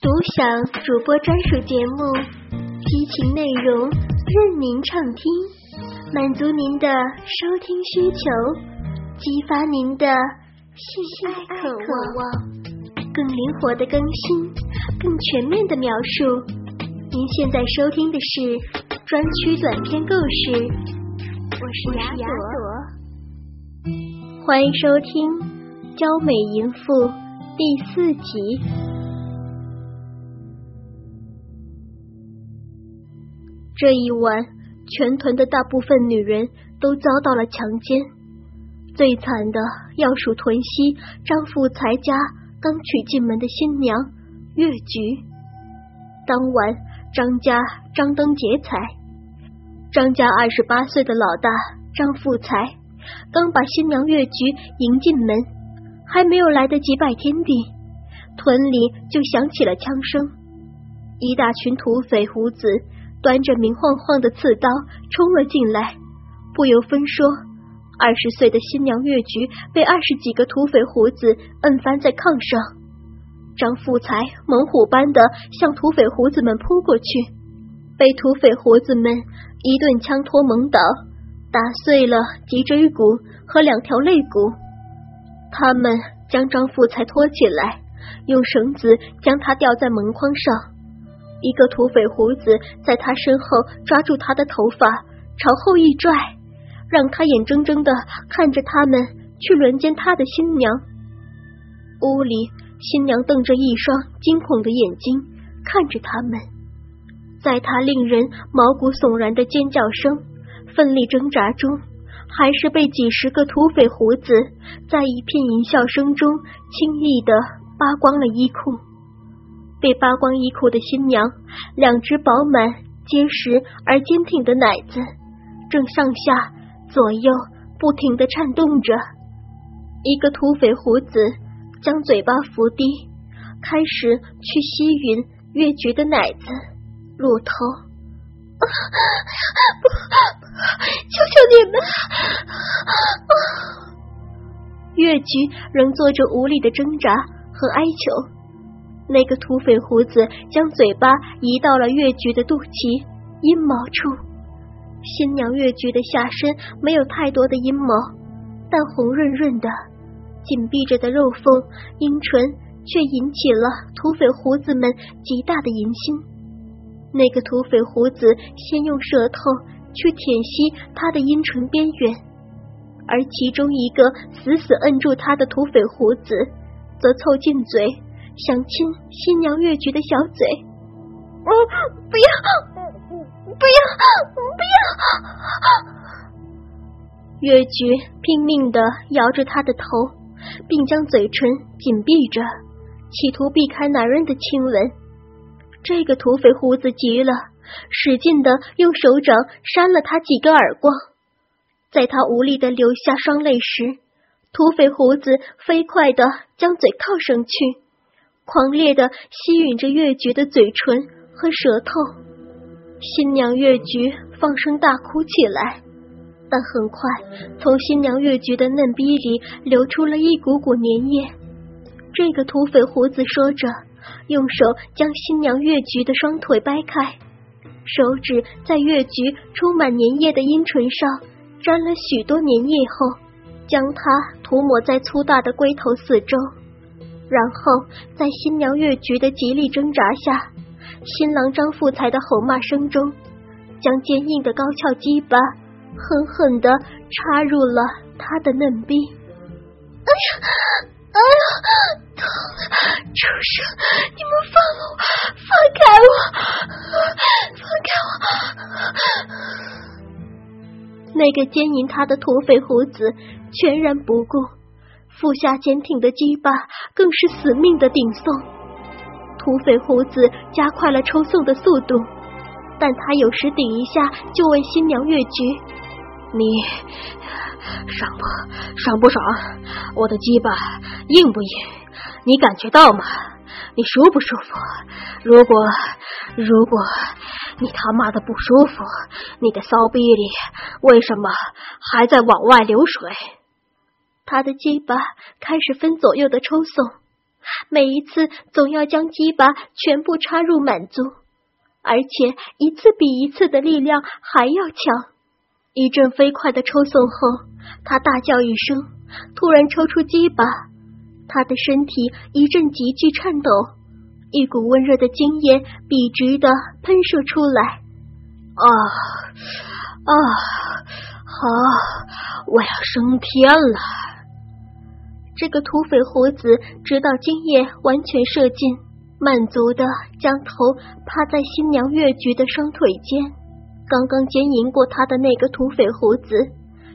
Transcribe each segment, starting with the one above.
独享主播专属节目，激情内容任您畅听，满足您的收听需求，激发您的性爱渴望，更灵活的更新，更全面的描述。您现在收听的是专区短篇故事，我是雅朵，欢迎收听《娇美淫妇》第四集。这一晚，全屯的大部分女人都遭到了强奸。最惨的要数屯西张富才家刚娶进门的新娘月菊。当晚，张家张灯结彩，张家二十八岁的老大张富才刚把新娘月菊迎进门，还没有来得及拜天地，屯里就响起了枪声，一大群土匪胡子。端着明晃晃的刺刀冲了进来，不由分说，二十岁的新娘月菊被二十几个土匪胡子摁翻在炕上。张富才猛虎般的向土匪胡子们扑过去，被土匪胡子们一顿枪托猛倒，打碎了脊椎骨和两条肋骨。他们将张富才拖起来，用绳子将他吊在门框上。一个土匪胡子在他身后抓住他的头发，朝后一拽，让他眼睁睁的看着他们去轮奸他的新娘。屋里，新娘瞪着一双惊恐的眼睛看着他们，在他令人毛骨悚然的尖叫声、奋力挣扎中，还是被几十个土匪胡子在一片淫笑声中轻易的扒光了衣裤。被扒光衣裤的新娘，两只饱满、结实而坚挺的奶子正上下左右不停的颤动着。一个土匪胡子将嘴巴伏低，开始去吸吮月菊的奶子、乳头。不，求求你们！月菊仍做着无力的挣扎和哀求。那个土匪胡子将嘴巴移到了月菊的肚脐阴毛处，新娘月菊的下身没有太多的阴毛，但红润润的、紧闭着的肉缝、阴唇却引起了土匪胡子们极大的淫心。那个土匪胡子先用舌头去舔吸他的阴唇边缘，而其中一个死死摁住他的土匪胡子，则凑近嘴。想亲新娘月菊的小嘴，哦，不要，不要，不要！月菊拼命的摇着他的头，并将嘴唇紧闭着，企图避开男人的亲吻。这个土匪胡子急了，使劲的用手掌扇了他几个耳光。在他无力的流下双泪时，土匪胡子飞快的将嘴靠上去。狂烈的吸吮着月菊的嘴唇和舌头，新娘月菊放声大哭起来，但很快从新娘月菊的嫩逼里流出了一股股粘液。这个土匪胡子说着，用手将新娘月菊的双腿掰开，手指在月菊充满粘液的阴唇上沾了许多粘液后，将它涂抹在粗大的龟头四周。然后，在新娘月菊的极力挣扎下，新郎张富才的吼骂声中，将坚硬的高翘鸡巴狠狠的插入了他的嫩逼。哎呀，哎呀，痛！畜生，你们放了我，放开我，放开我！那个奸淫他的土匪胡子全然不顾。腹下坚挺的鸡巴更是死命的顶送，土匪胡子加快了抽送的速度，但他有时顶一下就问新娘越局：“你爽不爽不爽？我的鸡巴硬不硬？你感觉到吗？你舒不舒服？如果如果你他妈的不舒服，你的骚逼里为什么还在往外流水？”他的鸡巴开始分左右的抽送，每一次总要将鸡巴全部插入满足，而且一次比一次的力量还要强。一阵飞快的抽送后，他大叫一声，突然抽出鸡巴，他的身体一阵急剧颤抖，一股温热的精液笔直的喷射出来。啊啊，好，我要升天了。这个土匪胡子直到精液完全射尽，满足的将头趴在新娘越菊的双腿间。刚刚奸淫过他的那个土匪胡子，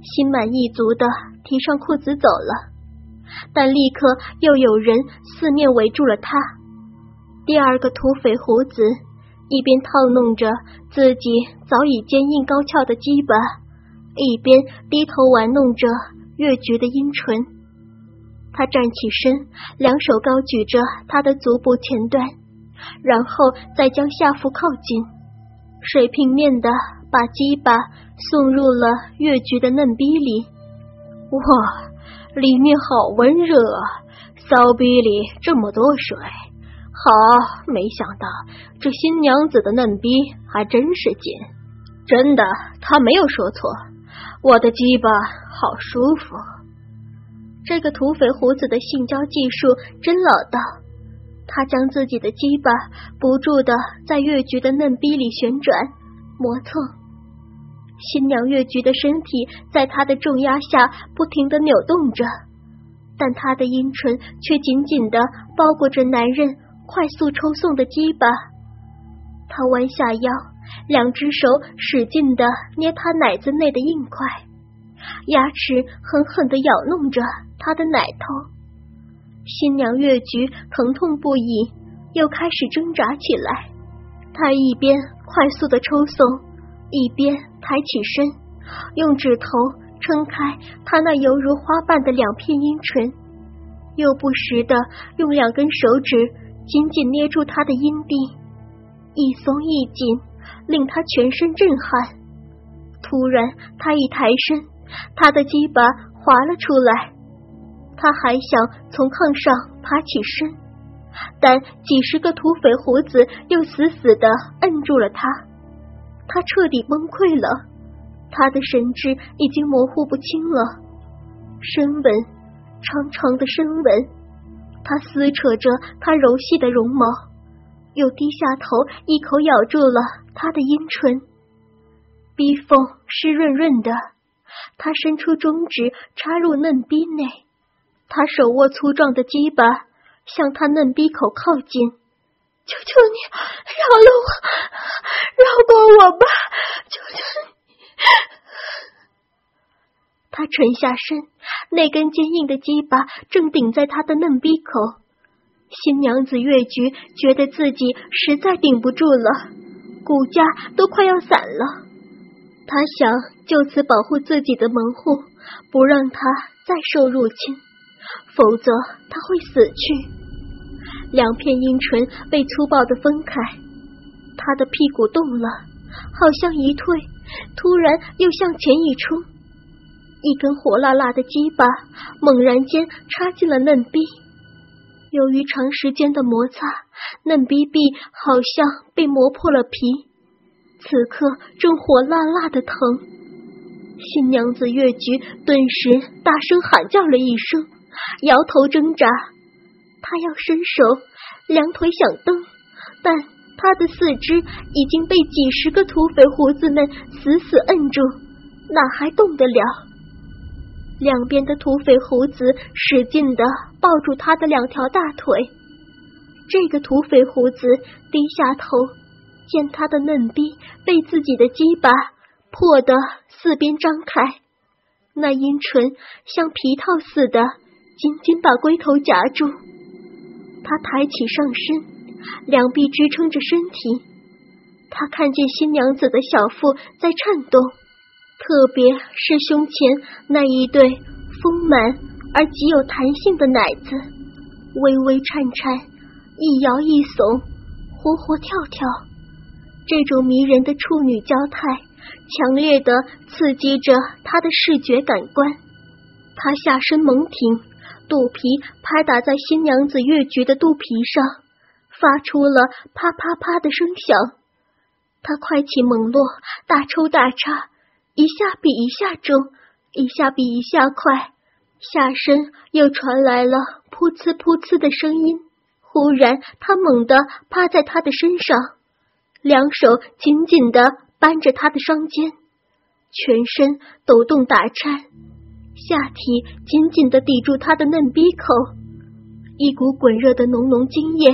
心满意足的提上裤子走了，但立刻又有人四面围住了他。第二个土匪胡子一边套弄着自己早已坚硬高翘的鸡巴，一边低头玩弄着越菊的阴唇。他站起身，两手高举着他的足部前端，然后再将下腹靠近，水平面的把鸡巴送入了越菊的嫩逼里。哇，里面好温热啊！骚逼里这么多水，好，没想到这新娘子的嫩逼还真是紧。真的，他没有说错，我的鸡巴好舒服。这个土匪胡子的性交技术真老道，他将自己的鸡巴不住的在越菊的嫩逼里旋转磨蹭，新娘越菊的身体在他的重压下不停的扭动着，但他的阴唇却紧紧的包裹着男人快速抽送的鸡巴。他弯下腰，两只手使劲的捏他奶子内的硬块，牙齿狠狠的咬弄着。他的奶头，新娘越菊疼痛不已，又开始挣扎起来。她一边快速的抽送，一边抬起身，用指头撑开他那犹如花瓣的两片阴唇，又不时的用两根手指紧紧捏住他的阴蒂，一松一紧，令他全身震撼。突然，他一抬身，他的鸡巴滑了出来。他还想从炕上爬起身，但几十个土匪胡子又死死的摁住了他。他彻底崩溃了，他的神智已经模糊不清了。深吻，长长的深吻，他撕扯着他柔细的绒毛，又低下头一口咬住了他的阴唇，逼缝湿润润的。他伸出中指插入嫩逼内。他手握粗壮的鸡巴，向他嫩逼口靠近。求求你，饶了我，饶过我吧！求求你！他沉下身，那根坚硬的鸡巴正顶在他的嫩逼口。新娘子越菊觉得自己实在顶不住了，骨架都快要散了。他想就此保护自己的门户，不让他再受入侵。否则他会死去。两片阴唇被粗暴的分开，他的屁股动了，好像一退，突然又向前一冲。一根火辣辣的鸡巴猛然间插进了嫩逼，由于长时间的摩擦，嫩逼壁好像被磨破了皮，此刻正火辣辣的疼。新娘子越菊顿时大声喊叫了一声。摇头挣扎，她要伸手，两腿想蹬，但他的四肢已经被几十个土匪胡子们死死摁住，哪还动得了？两边的土匪胡子使劲的抱住他的两条大腿。这个土匪胡子低下头，见他的嫩逼被自己的鸡巴破得四边张开，那阴唇像皮套似的。紧紧把龟头夹住，他抬起上身，两臂支撑着身体。他看见新娘子的小腹在颤动，特别是胸前那一对丰满而极有弹性的奶子，微微颤颤，一摇一耸，活活跳跳。这种迷人的处女娇态，强烈的刺激着他的视觉感官。他下身猛挺。肚皮拍打在新娘子越菊的肚皮上，发出了啪啪啪的声响。他快起猛落，大抽大插，一下比一下重，一下比一下快。下身又传来了噗呲噗呲的声音。忽然，他猛地趴在他的身上，两手紧紧的扳着他的双肩，全身抖动打颤。下体紧紧的抵住他的嫩逼口，一股滚热的浓浓精液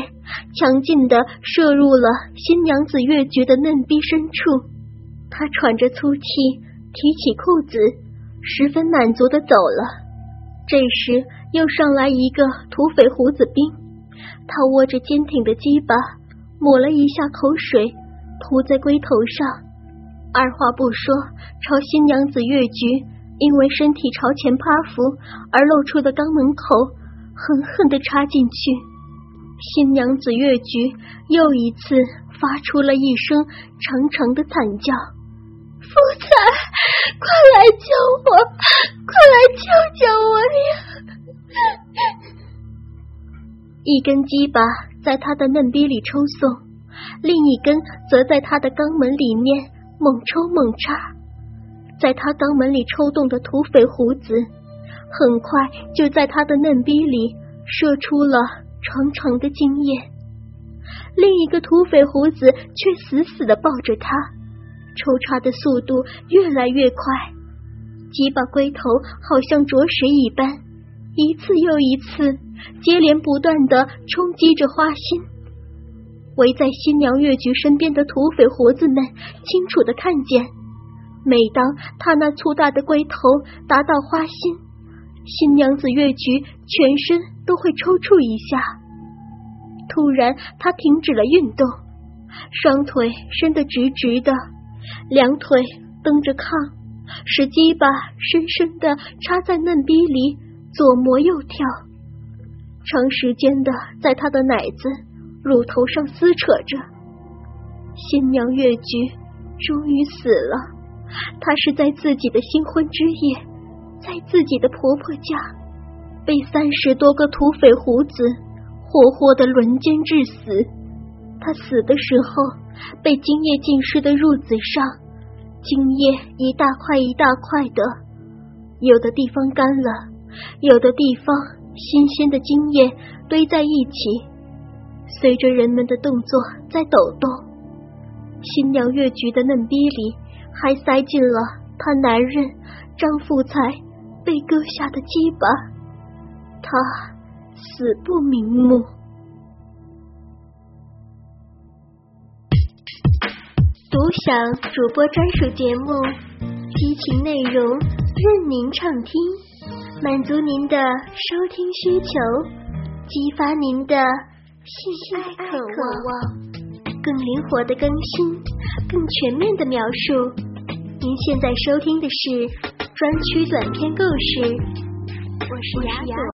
强劲的射入了新娘子月菊的嫩逼深处。他喘着粗气，提起裤子，十分满足的走了。这时又上来一个土匪胡子兵，他握着坚挺的鸡巴，抹了一下口水，涂在龟头上，二话不说，朝新娘子月菊。因为身体朝前趴伏而露出的肛门口，狠狠的插进去。新娘子越菊又一次发出了一声长长的惨叫：“福彩，快来救我！快来救救我呀！”一根鸡巴在他的嫩逼里抽送，另一根则在他的肛门里面猛抽猛插。在他肛门里抽动的土匪胡子，很快就在他的嫩逼里射出了长长的精液。另一个土匪胡子却死死的抱着他，抽插的速度越来越快，鸡巴龟头好像啄食一般，一次又一次，接连不断的冲击着花心。围在新娘月菊身边的土匪胡子们清楚的看见。每当他那粗大的龟头达到花心，新娘子月菊全身都会抽搐一下。突然，他停止了运动，双腿伸得直直的，两腿蹬着炕，使鸡巴深深的插在嫩逼里，左磨右跳，长时间的在他的奶子、乳头上撕扯着。新娘月菊终于死了。她是在自己的新婚之夜，在自己的婆婆家，被三十多个土匪胡子活活的轮奸致死。她死的时候，被精液浸湿的褥子上，精液一大块一大块的，有的地方干了，有的地方新鲜的精液堆在一起，随着人们的动作在抖动。新娘越菊的嫩逼里。还塞进了他男人张富才被割下的鸡巴，他死不瞑目。独享主播专属节目，激情内容任您畅听，满足您的收听需求，激发您的性爱渴望，更灵活的更新，更全面的描述。您现在收听的是专区短篇故事，我是雅朵。